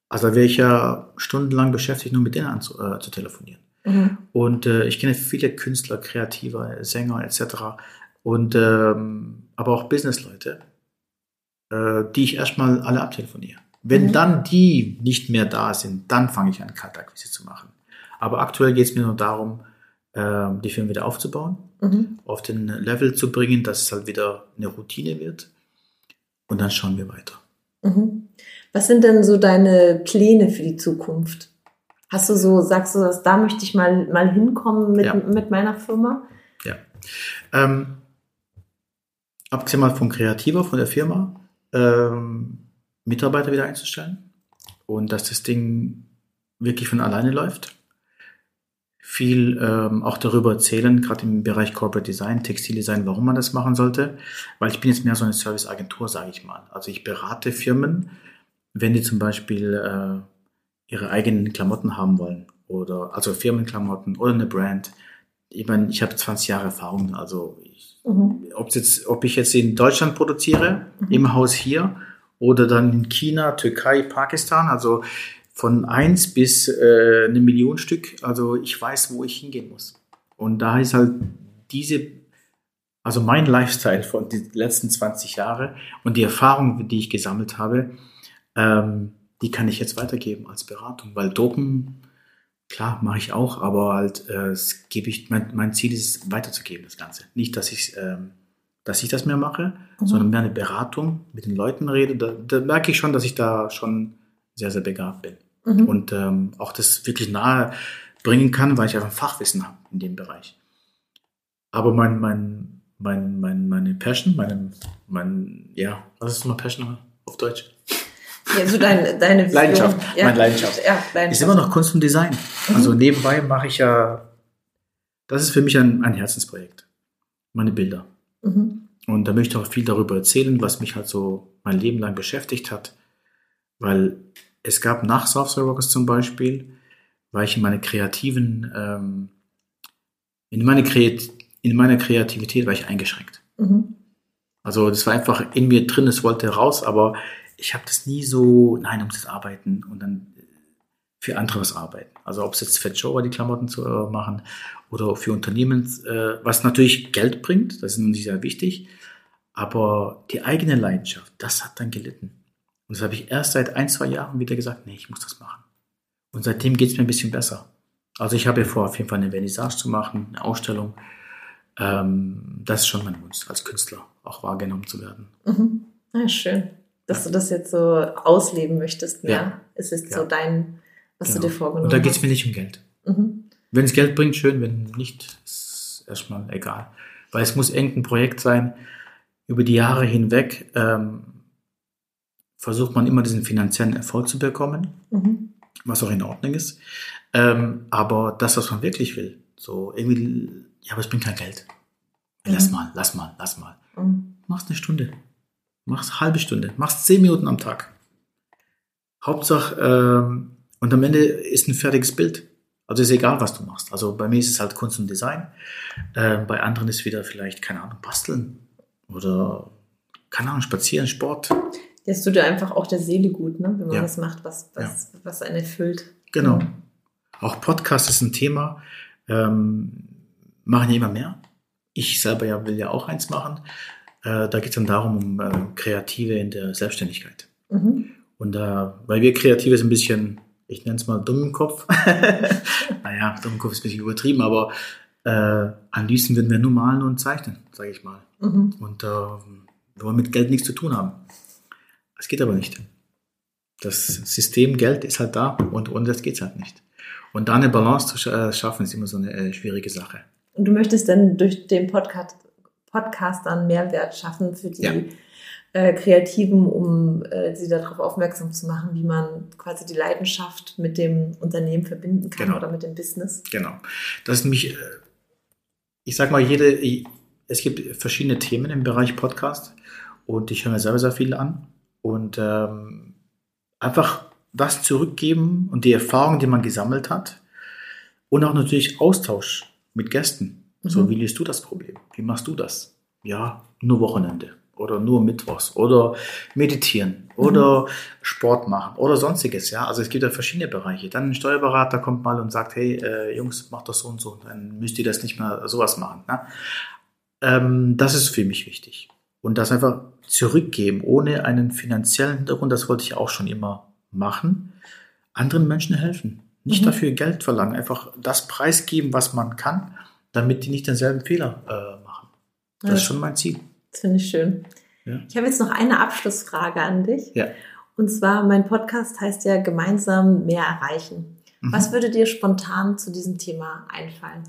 Also da wäre ich ja stundenlang beschäftigt, nur mit denen anzu, äh, zu telefonieren. Mhm. Und äh, ich kenne viele Künstler, Kreative, Sänger etc. Und ähm, aber auch Businessleute, äh, die ich erstmal alle abtelefoniere. Wenn mhm. dann die nicht mehr da sind, dann fange ich an, Kaltakquise zu machen. Aber aktuell geht es mir nur darum, ähm, die Firma wieder aufzubauen, mhm. auf den Level zu bringen, dass es halt wieder eine Routine wird. Und dann schauen wir weiter. Mhm. Was sind denn so deine Pläne für die Zukunft? Hast du so, sagst du, dass da möchte ich mal, mal hinkommen mit, ja. mit meiner Firma? Ja. Ähm, abgesehen mal von Kreativer, von der Firma, ähm, Mitarbeiter wieder einzustellen und dass das Ding wirklich von alleine läuft. Viel ähm, auch darüber erzählen, gerade im Bereich Corporate Design, Textildesign, warum man das machen sollte, weil ich bin jetzt mehr so eine Serviceagentur, sage ich mal. Also ich berate Firmen, wenn die zum Beispiel äh, ihre eigenen Klamotten haben wollen oder also Firmenklamotten oder eine Brand. Ich meine, ich habe 20 Jahre Erfahrung, also ich, mhm. ob, jetzt, ob ich jetzt in Deutschland produziere, mhm. im Haus hier oder dann in China, Türkei, Pakistan, also von eins bis äh, eine Million Stück, also ich weiß, wo ich hingehen muss. Und da ist halt diese, also mein Lifestyle von den letzten 20 Jahre und die Erfahrung, die ich gesammelt habe, ähm, die kann ich jetzt weitergeben als Beratung, weil Drucken, klar, mache ich auch, aber halt, äh, gebe ich, mein, mein Ziel ist es, weiterzugeben, das Ganze. Nicht, dass ich, ähm, dass ich das mehr mache, mhm. sondern mehr eine Beratung, mit den Leuten rede. Da, da, merke ich schon, dass ich da schon sehr, sehr begabt bin. Mhm. Und ähm, auch das wirklich nahe bringen kann, weil ich einfach Fachwissen habe in dem Bereich. Aber mein, mein, mein, mein, meine Passion, meine, mein, ja, was ist nochmal Passion auf Deutsch? Ja, so deine, deine Vision. Leidenschaft, ja. meine Leidenschaft. Ja, Leidenschaft. Ist immer noch Kunst und Design. Mhm. Also nebenbei mache ich ja, das ist für mich ein, ein Herzensprojekt. Meine Bilder. Mhm. Und da möchte ich auch viel darüber erzählen, was mich halt so mein Leben lang beschäftigt hat. Weil es gab nach Software Rockers zum Beispiel, war ich in meiner kreativen, ähm, in, meine Kreat in meiner Kreativität war ich eingeschränkt. Mhm. Also das war einfach in mir drin, es wollte raus, aber ich habe das nie so, nein, um das arbeiten und dann für andere was arbeiten. Also ob es jetzt Fat Joe die Klamotten zu äh, machen oder für Unternehmen, äh, was natürlich Geld bringt, das ist natürlich sehr wichtig, aber die eigene Leidenschaft, das hat dann gelitten. Und das habe ich erst seit ein, zwei Jahren wieder gesagt, nee, ich muss das machen. Und seitdem geht es mir ein bisschen besser. Also ich habe ja vor, auf jeden Fall eine Vernissage zu machen, eine Ausstellung. Ähm, das ist schon mein Wunsch, als Künstler auch wahrgenommen zu werden. Mhm. Ja, schön dass du das jetzt so ausleben möchtest. Ja. Es ist ja. so dein, was genau. du dir vorgenommen hast. Und da geht es mir nicht um Geld. Mhm. Wenn es Geld bringt, schön, wenn nicht, ist erstmal egal. Weil es muss irgendein Projekt sein, über die Jahre hinweg ähm, versucht man immer diesen finanziellen Erfolg zu bekommen, mhm. was auch in Ordnung ist. Ähm, aber das, was man wirklich will, so irgendwie, ja, aber es bringt kein Geld. Lass mhm. mal, lass mal, lass mal. Mhm. Machst eine Stunde. Mach's eine halbe Stunde, mach's zehn Minuten am Tag. Hauptsache, ähm, und am Ende ist ein fertiges Bild. Also ist egal, was du machst. Also bei mir ist es halt Kunst und Design. Äh, bei anderen ist wieder vielleicht, keine Ahnung, basteln oder, keine Ahnung, spazieren, Sport. Das tut dir einfach auch der Seele gut, ne? wenn man ja. das macht, was, was, ja. was einen erfüllt. Genau. Mhm. Auch Podcast ist ein Thema. Ähm, machen ja immer mehr. Ich selber ja will ja auch eins machen. Äh, da geht es dann darum, um äh, Kreative in der Selbstständigkeit. Mhm. Und äh, weil wir Kreative sind ein bisschen, ich nenne es mal dummen Kopf. *laughs* naja, dummen Kopf ist ein bisschen übertrieben, aber äh, am liebsten würden wir nur malen und zeichnen, sage ich mal. Mhm. Und äh, wir wollen mit Geld nichts zu tun haben. Das geht aber nicht. Das System Geld ist halt da und ohne das geht es halt nicht. Und da eine Balance zu äh, schaffen, ist immer so eine äh, schwierige Sache. Und du möchtest dann durch den Podcast Podcastern Mehrwert schaffen für die ja. Äh, Kreativen, um äh, sie darauf aufmerksam zu machen, wie man quasi die Leidenschaft mit dem Unternehmen verbinden kann genau. oder mit dem Business. Genau. Das ist nämlich, äh, ich sag mal, jede, es gibt verschiedene Themen im Bereich Podcast und ich höre mir selber sehr viel an und ähm, einfach das zurückgeben und die Erfahrung, die man gesammelt hat und auch natürlich Austausch mit Gästen. So, mhm. wie liest du das Problem? Wie machst du das? Ja, nur Wochenende oder nur Mittwochs oder meditieren mhm. oder Sport machen oder sonstiges. Ja, also es gibt ja verschiedene Bereiche. Dann ein Steuerberater kommt mal und sagt, hey äh, Jungs, macht das so und so. Dann müsst ihr das nicht mehr sowas machen. Ne? Ähm, das ist für mich wichtig. Und das einfach zurückgeben, ohne einen finanziellen Hintergrund, das wollte ich auch schon immer machen. Anderen Menschen helfen. Nicht mhm. dafür Geld verlangen, einfach das preisgeben, was man kann damit die nicht denselben Fehler äh, machen. Das ja. ist schon mein Ziel. Das finde ich schön. Ja. Ich habe jetzt noch eine Abschlussfrage an dich. Ja. Und zwar, mein Podcast heißt ja Gemeinsam mehr erreichen. Mhm. Was würde dir spontan zu diesem Thema einfallen?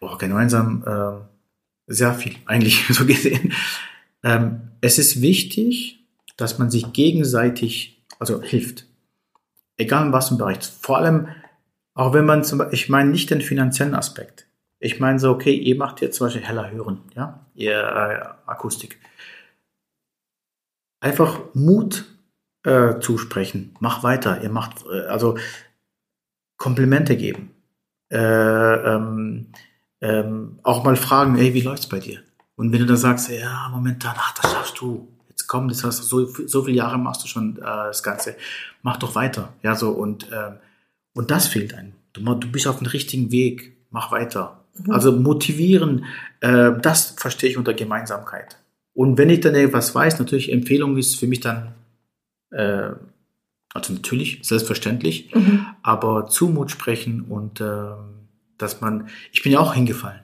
Oh, gemeinsam äh, sehr viel, eigentlich *laughs* so gesehen. Ähm, es ist wichtig, dass man sich gegenseitig, also hilft. Egal in was im Bereich. Vor allem, auch wenn man zum Beispiel, ich meine nicht den finanziellen Aspekt. Ich meine so, okay, ihr macht jetzt zum Beispiel heller hören, ja, ihr äh, Akustik. Einfach Mut äh, zusprechen. Mach weiter. Ihr macht, äh, also Komplimente geben. Äh, ähm, ähm, auch mal fragen, hey, wie läuft's bei dir? Und wenn du dann sagst, ja, momentan, ach, das schaffst du. Jetzt komm, das hast du so, so viele Jahre machst du schon äh, das Ganze. Mach doch weiter. Ja, so und äh, und das fehlt einem. Du, du bist auf dem richtigen Weg. Mach weiter. Mhm. Also motivieren, äh, das verstehe ich unter Gemeinsamkeit. Und wenn ich dann etwas weiß, natürlich Empfehlung ist für mich dann, äh, also natürlich, selbstverständlich, mhm. aber Zumut sprechen und äh, dass man, ich bin ja auch hingefallen.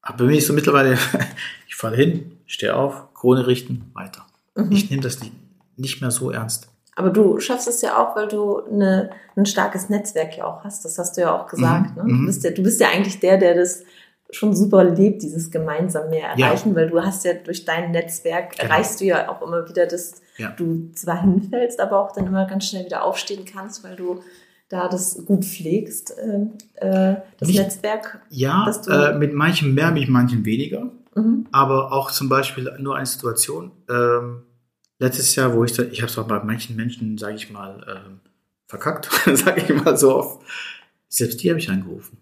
Aber bei mir ist so mittlerweile, *laughs* ich falle hin, stehe auf, Krone richten, weiter. Mhm. Ich nehme das nicht, nicht mehr so ernst. Aber du schaffst es ja auch, weil du eine, ein starkes Netzwerk ja auch hast. Das hast du ja auch gesagt. Mhm. Ne? Du, mhm. bist ja, du bist ja eigentlich der, der das schon super lebt, dieses gemeinsam mehr erreichen, ja. weil du hast ja durch dein Netzwerk genau. erreichst du ja auch immer wieder, dass ja. du zwar hinfällst, aber auch dann immer ganz schnell wieder aufstehen kannst, weil du da das gut pflegst, äh, äh das Nicht, Netzwerk. Ja, äh, mit manchen mehr, mit manchen weniger. Mhm. Aber auch zum Beispiel nur eine Situation. Ähm, letztes Jahr, wo ich, ich habe es auch bei manchen Menschen, sage ich mal, ähm, verkackt, *laughs* sage ich mal so oft. Selbst die habe ich angerufen,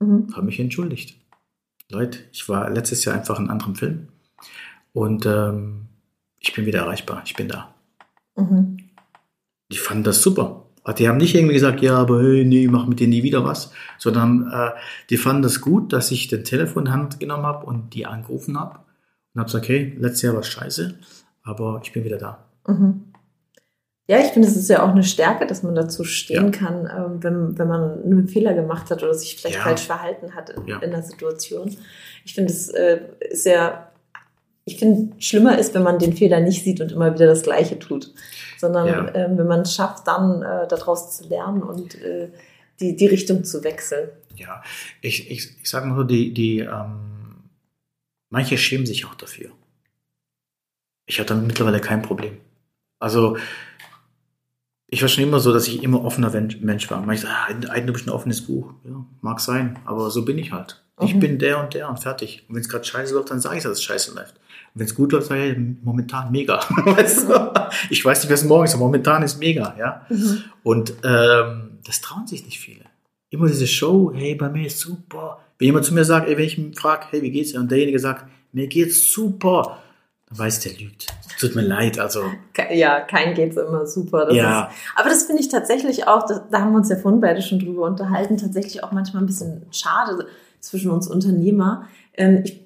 mhm. habe mich entschuldigt. Leute, ich war letztes Jahr einfach in einem anderen Film und ähm, ich bin wieder erreichbar, ich bin da. Mhm. Die fanden das super. Die haben nicht irgendwie gesagt, ja, aber hey, nee, mach mit denen nie wieder was, sondern äh, die fanden das gut, dass ich den Telefon in Hand genommen habe und die angerufen habe und habe gesagt, okay, letztes Jahr war scheiße, aber ich bin wieder da. Mhm. Ja, ich finde, es ist ja auch eine Stärke, dass man dazu stehen ja. kann, ähm, wenn, wenn man einen Fehler gemacht hat oder sich vielleicht ja. falsch verhalten hat in, ja. in einer Situation. Ich finde, es äh, ist ja, ich finde, schlimmer ist, wenn man den Fehler nicht sieht und immer wieder das Gleiche tut, sondern äh, wenn man es schafft, dann äh, daraus zu lernen und äh, die, die Richtung zu wechseln. Ja, ich, ich, ich sage mal so, die, die ähm, manche schämen sich auch dafür. Ich habe damit mittlerweile kein Problem. Also ich war schon immer so, dass ich immer offener Mensch war. Manchmal ah, eigentlich bist ein offenes Buch. Ja, mag sein, aber so bin ich halt. Mhm. Ich bin der und der und fertig. Und wenn es gerade scheiße läuft, dann sage ich, dass es scheiße läuft. Und wenn es gut läuft, sage ich, momentan mega. *laughs* weißt du? Ich weiß nicht, was morgen ist, aber momentan ist mega. Ja? Mhm. Und ähm, das trauen sich nicht viele. Immer diese Show, hey, bei mir ist super. Wenn jemand zu mir sagt, ey, wenn ich ihn frage, hey, wie geht's dir? Und derjenige sagt, mir geht's super weiß der lügt. Tut mir leid, also. Ja, kein geht's immer super. Das ja. Ist, aber das finde ich tatsächlich auch, da, da haben wir uns ja vorhin beide schon drüber unterhalten, tatsächlich auch manchmal ein bisschen schade zwischen uns Unternehmer. Ähm, ich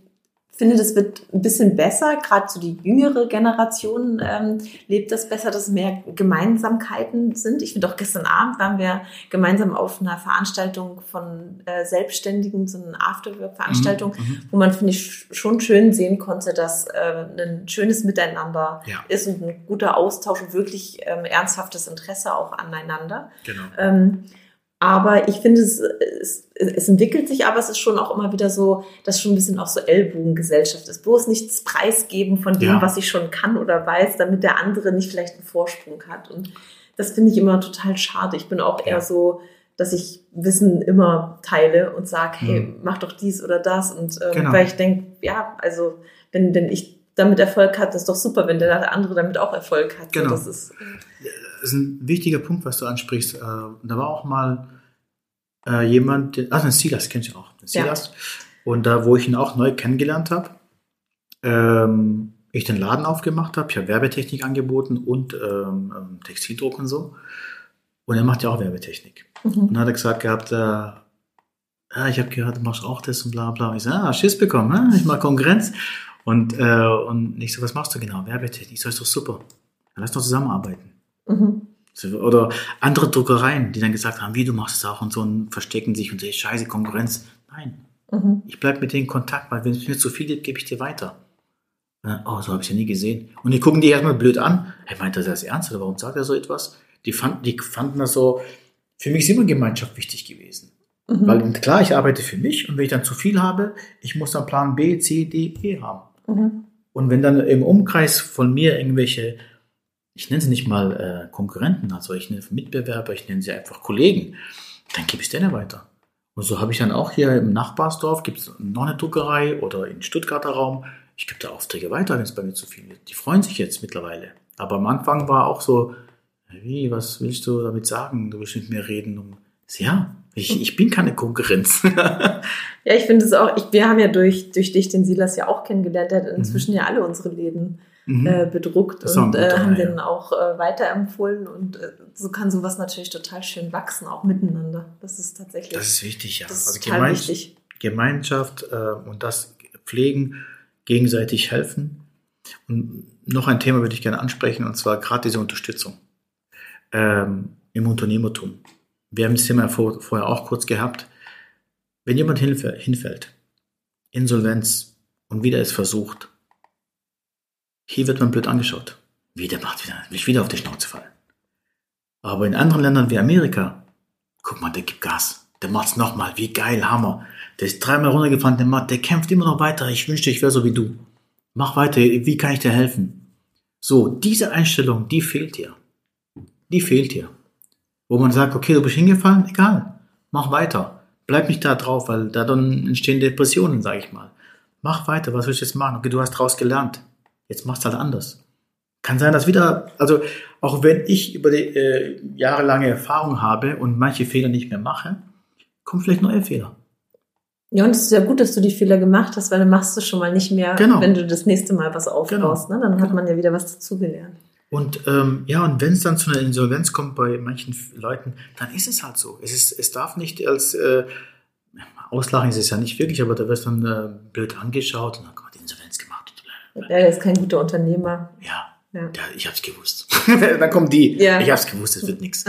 finde, das wird ein bisschen besser. Gerade so die jüngere Generation ähm, lebt das besser, dass mehr Gemeinsamkeiten sind. Ich finde auch gestern Abend waren wir gemeinsam auf einer Veranstaltung von äh, Selbstständigen, so eine Afterwork-Veranstaltung, mhm, mhm, wo man, finde ich, schon schön sehen konnte, dass äh, ein schönes Miteinander ja. ist und ein guter Austausch und wirklich ähm, ernsthaftes Interesse auch aneinander. Genau. Ähm, aber ich finde, es, es, es entwickelt sich, aber es ist schon auch immer wieder so, dass schon ein bisschen auch so Ellbogengesellschaft ist. Bloß nichts preisgeben von dem, ja. was ich schon kann oder weiß, damit der andere nicht vielleicht einen Vorsprung hat. Und das finde ich immer total schade. Ich bin auch eher so, dass ich Wissen immer teile und sage, hey, mhm. mach doch dies oder das. Und ähm, genau. weil ich denke, ja, also wenn, wenn ich damit Erfolg hat, ist doch super, wenn der andere damit auch Erfolg hat. Genau. das ist, das ist ein wichtiger Punkt, was du ansprichst. Äh, da war auch mal äh, jemand, ach, den Silas kennst du auch, den Silas. Ja. Und da, wo ich ihn auch neu kennengelernt habe, ähm, ich den Laden aufgemacht habe, ich habe Werbetechnik angeboten und ähm, ähm, Textildruck und so. Und er macht ja auch Werbetechnik. Mhm. Und dann hat er gesagt gehabt, äh, ja, ich habe gehört, du machst auch das und bla bla. Ich so, ah, Schiss bekommen, ich mache Konkurrenz. Und, äh, und ich so, was machst du genau? Werbetechnik. Ich so, ist doch super. Dann lass doch zusammenarbeiten. Mhm. Oder andere Druckereien, die dann gesagt haben, wie du machst es auch und so und verstecken sich und sagen, scheiße, Konkurrenz. Nein. Mhm. Ich bleibe mit denen in Kontakt, weil wenn es mir zu viel gibt, gebe ich dir weiter. Dann, oh, so habe ich ja nie gesehen. Und die gucken die erstmal blöd an. Hey, meint er das ernst oder warum sagt er so etwas? Die fanden, die fanden das so, für mich ist immer Gemeinschaft wichtig gewesen. Mhm. Weil klar, ich arbeite für mich und wenn ich dann zu viel habe, ich muss dann Plan B, C, D, E haben. Mhm. Und wenn dann im Umkreis von mir irgendwelche, ich nenne sie nicht mal äh, Konkurrenten, also ich nenne Mitbewerber, ich nenne sie einfach Kollegen, dann gebe ich denen weiter. Und so habe ich dann auch hier im Nachbarsdorf, gibt es noch eine Druckerei oder im Stuttgarter Raum, ich gebe da Aufträge weiter, wenn es bei mir zu viel wird. Die freuen sich jetzt mittlerweile. Aber am Anfang war auch so, wie, was willst du damit sagen? Du willst mit mir reden. Um, ja, ich, ich bin keine Konkurrenz. *laughs* ja, ich finde es auch, ich, wir haben ja durch, durch dich den Silas ja auch kennengelernt. Der hat inzwischen mhm. ja alle unsere Läden mhm. äh, bedruckt und äh, haben den auch äh, weiterempfohlen. Und äh, so kann sowas natürlich total schön wachsen, auch miteinander. Das ist tatsächlich. Das ist wichtig, ja. Das also Gemeinschaft, wichtig. Gemeinschaft äh, und das pflegen gegenseitig helfen. Und noch ein Thema würde ich gerne ansprechen, und zwar gerade diese Unterstützung ähm, im Unternehmertum. Wir haben das Thema vor, vorher auch kurz gehabt. Wenn jemand hinfällt, Insolvenz und wieder es versucht, hier wird man blöd angeschaut. Wieder macht wieder, will wieder auf die Schnauze fallen. Aber in anderen Ländern wie Amerika, guck mal, der gibt Gas. Der macht's nochmal. Wie geil, Hammer. Der ist dreimal runtergefahren, der, macht, der kämpft immer noch weiter. Ich wünschte, ich wäre so wie du. Mach weiter. Wie kann ich dir helfen? So, diese Einstellung, die fehlt dir. Die fehlt dir. Wo man sagt, okay, du bist hingefallen, egal. Mach weiter. Bleib nicht da drauf, weil da dann entstehen Depressionen, sag ich mal. Mach weiter, was willst du jetzt machen? Okay, du hast draus gelernt. Jetzt machst du halt anders. Kann sein, dass wieder, also auch wenn ich über die äh, jahrelange Erfahrung habe und manche Fehler nicht mehr mache, kommen vielleicht neue Fehler. Ja, und es ist ja gut, dass du die Fehler gemacht hast, weil dann machst du schon mal nicht mehr, genau. wenn du das nächste Mal was aufbaust. Genau. Ne? Dann hat genau. man ja wieder was dazugelernt. Und ähm, ja, und wenn es dann zu einer Insolvenz kommt bei manchen Leuten, dann ist es halt so. Es, ist, es darf nicht als äh, Auslachen ist es ja nicht wirklich, aber da wirst dann äh, blöd angeschaut und dann kommt die Insolvenz gemacht. Der ist kein guter Unternehmer. Ja, ja. ja ich hab's gewusst. *laughs* dann kommen die. Ja. Ich hab's gewusst, es wird nichts.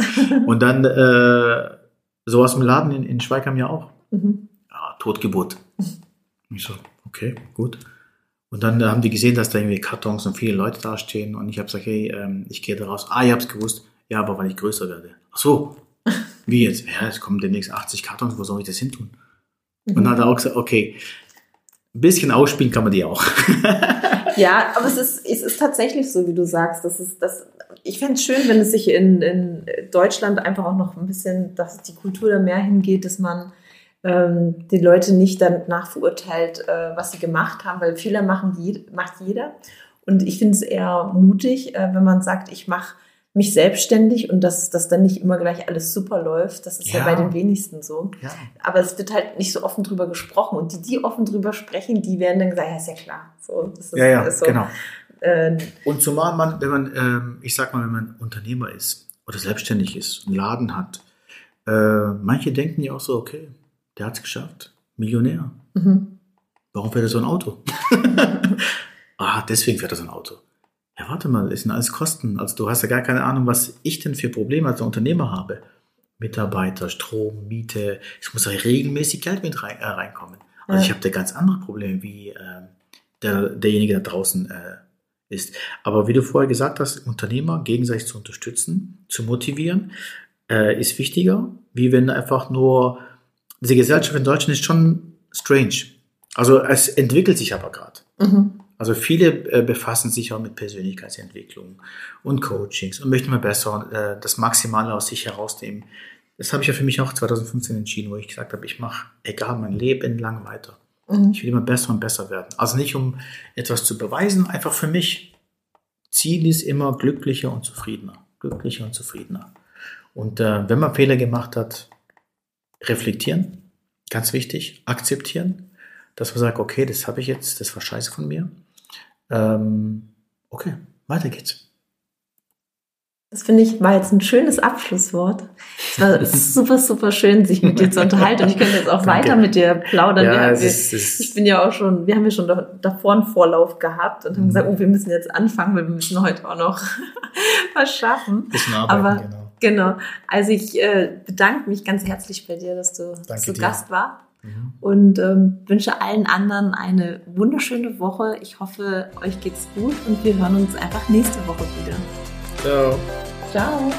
Und dann äh, so aus dem Laden in, in Schweigheim ja auch. Mhm. Ja, Totgeburt. *laughs* Ich so, okay, gut. Und dann äh, haben die gesehen, dass da irgendwie Kartons und viele Leute dastehen. Und ich habe gesagt, hey, ähm, ich gehe da raus. Ah, ich habe es gewusst. Ja, aber weil ich größer werde. Ach so. *laughs* Wie jetzt? Ja, es kommen demnächst 80 Kartons. Wo soll ich das hin tun? Mhm. Und dann hat er auch gesagt, okay, ein bisschen ausspielen kann man die auch. Ja, aber es ist, es ist tatsächlich so, wie du sagst. Das ist, das, ich fände es schön, wenn es sich in, in Deutschland einfach auch noch ein bisschen, dass die Kultur da mehr hingeht, dass man ähm, die Leute nicht danach verurteilt, äh, was sie gemacht haben, weil Fehler machen je, macht jeder. Und ich finde es eher mutig, äh, wenn man sagt, ich mache mich selbstständig und dass das dann nicht immer gleich alles super läuft. Das ist ja, ja bei den wenigsten so. Ja. Aber es wird halt nicht so offen drüber gesprochen. Und die, die offen drüber sprechen, die werden dann gesagt, ja, ist ja klar. So, ist, ja, ja, so. genau. Ähm, und zumal man, wenn man, ähm, ich sag mal, wenn man Unternehmer ist oder selbstständig ist, einen Laden hat, äh, manche denken ja auch so, okay, der hat es geschafft. Millionär. Mhm. Warum fährt er so ein Auto? *laughs* ah, deswegen fährt er so ein Auto. Ja, warte mal, es sind alles Kosten. Also du hast ja gar keine Ahnung, was ich denn für Probleme als Unternehmer habe. Mitarbeiter, Strom, Miete. Es muss ja regelmäßig Geld mit rein, äh, reinkommen. Also ja. ich habe da ganz andere Probleme, wie äh, der, derjenige da draußen äh, ist. Aber wie du vorher gesagt hast, Unternehmer gegenseitig zu unterstützen, zu motivieren, äh, ist wichtiger, wie wenn einfach nur diese Gesellschaft in Deutschland ist schon strange. Also es entwickelt sich aber gerade. Mhm. Also viele äh, befassen sich auch mit Persönlichkeitsentwicklung und Coachings und möchten mal besser äh, das Maximale aus sich herausnehmen. Das habe ich ja für mich auch 2015 entschieden, wo ich gesagt habe, ich mache egal mein Leben lang weiter. Mhm. Ich will immer besser und besser werden. Also nicht um etwas zu beweisen, einfach für mich. Ziel ist immer glücklicher und zufriedener. Glücklicher und zufriedener. Und äh, wenn man Fehler gemacht hat, reflektieren, ganz wichtig, akzeptieren, dass man sagt, okay, das habe ich jetzt, das war scheiße von mir. Ähm, okay, weiter geht's. Das finde ich war jetzt ein schönes Abschlusswort. Es war *laughs* super, super schön, sich mit dir zu unterhalten. Und ich könnte jetzt auch Danke. weiter mit dir plaudern. Ja, wir, ist, ist ich bin ja auch schon, wir haben ja schon davor einen Vorlauf gehabt und haben mhm. gesagt, oh, wir müssen jetzt anfangen, weil wir müssen heute auch noch *laughs* was schaffen. Bisschen arbeiten, Aber genau. Genau. Also ich äh, bedanke mich ganz herzlich bei dir, dass du Danke zu dir. Gast war. Mhm. Und ähm, wünsche allen anderen eine wunderschöne Woche. Ich hoffe, euch geht's gut und wir hören uns einfach nächste Woche wieder. Ciao. Ciao.